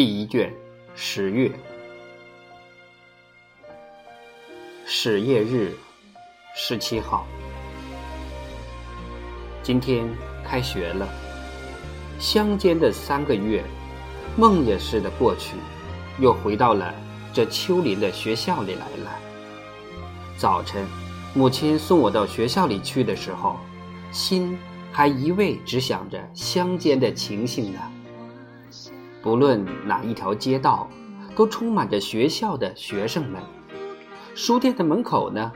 第一卷，十月，始业日，十七号。今天开学了，乡间的三个月，梦也似的过去，又回到了这丘陵的学校里来了。早晨，母亲送我到学校里去的时候，心还一味只想着乡间的情形呢。不论哪一条街道，都充满着学校的学生们。书店的门口呢，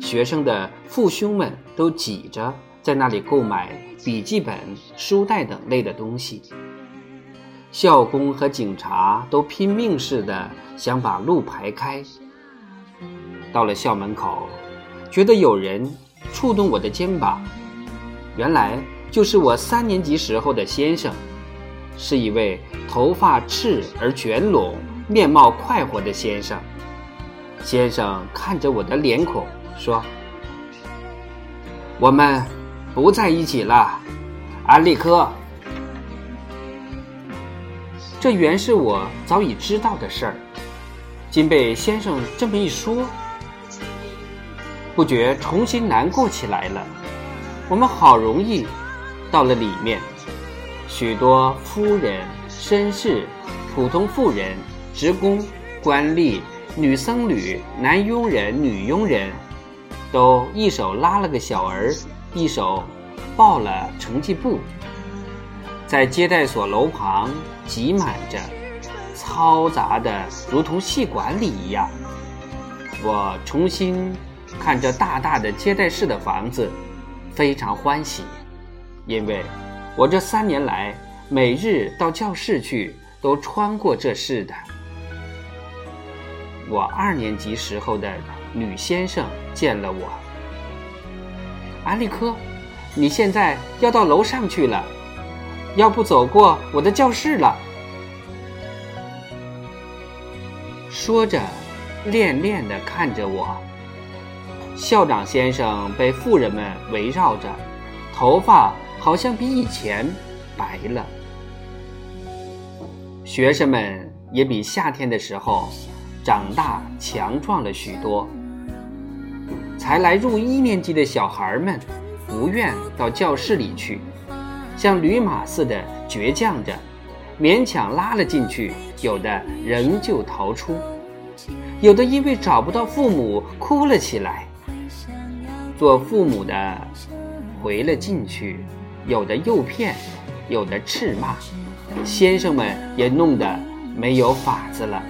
学生的父兄们都挤着在那里购买笔记本、书袋等类的东西。校工和警察都拼命似的想把路排开。到了校门口，觉得有人触动我的肩膀，原来就是我三年级时候的先生。是一位头发赤而卷拢、面貌快活的先生。先生看着我的脸孔说：“我们不在一起了，安利科。”这原是我早已知道的事儿，今被先生这么一说，不觉重新难过起来了。我们好容易到了里面。许多夫人、绅士、普通妇人、职工、官吏、女僧侣、男佣人、女佣人，都一手拉了个小儿，一手抱了成绩簿，在接待所楼旁挤满着，嘈杂的如同戏馆里一样。我重新看着大大的接待室的房子，非常欢喜，因为。我这三年来，每日到教室去，都穿过这室的。我二年级时候的女先生见了我，安利科，你现在要到楼上去了，要不走过我的教室了。说着，恋恋的看着我。校长先生被妇人们围绕着，头发。好像比以前白了，学生们也比夏天的时候长大强壮了许多。才来入一年级的小孩们不愿到教室里去，像驴马似的倔强着，勉强拉了进去，有的仍旧逃出，有的因为找不到父母哭了起来。做父母的回了进去。有的诱骗，有的斥骂，先生们也弄得没有法子了。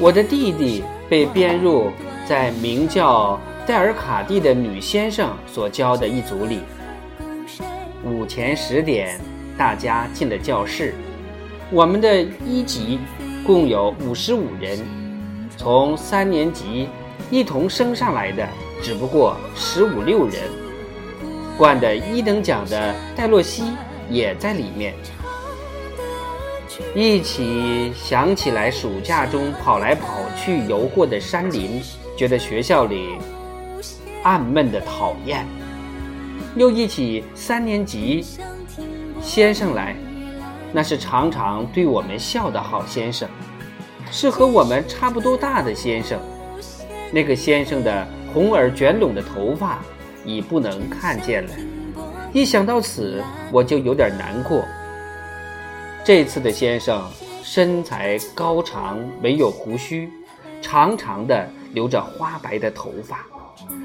我的弟弟被编入在名叫戴尔卡蒂的女先生所教的一组里。午前十点，大家进了教室。我们的一级共有五十五人，从三年级一同升上来的只不过十五六人。冠的一等奖的戴洛西也在里面，一起想起来暑假中跑来跑去游过的山林，觉得学校里暗闷的讨厌。又一起三年级先生来，那是常常对我们笑的好先生，是和我们差不多大的先生。那个先生的红耳卷拢的头发。已不能看见了，一想到此，我就有点难过。这次的先生身材高长，没有胡须，长长的留着花白的头发，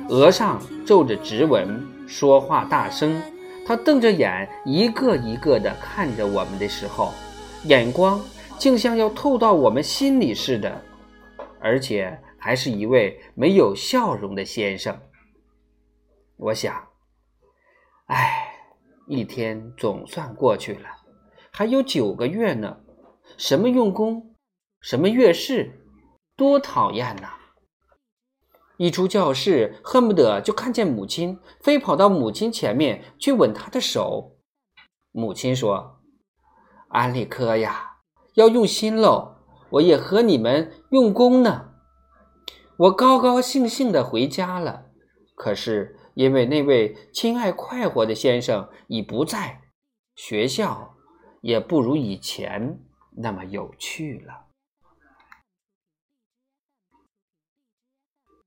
额上皱着直纹，说话大声。他瞪着眼，一个一个的看着我们的时候，眼光竟像要透到我们心里似的，而且还是一位没有笑容的先生。我想，哎，一天总算过去了，还有九个月呢。什么用功，什么月事，多讨厌呐！一出教室，恨不得就看见母亲，飞跑到母亲前面去吻她的手。母亲说：“安利科呀，要用心喽！我也和你们用功呢。”我高高兴兴的回家了。可是。因为那位亲爱快活的先生已不在，学校也不如以前那么有趣了。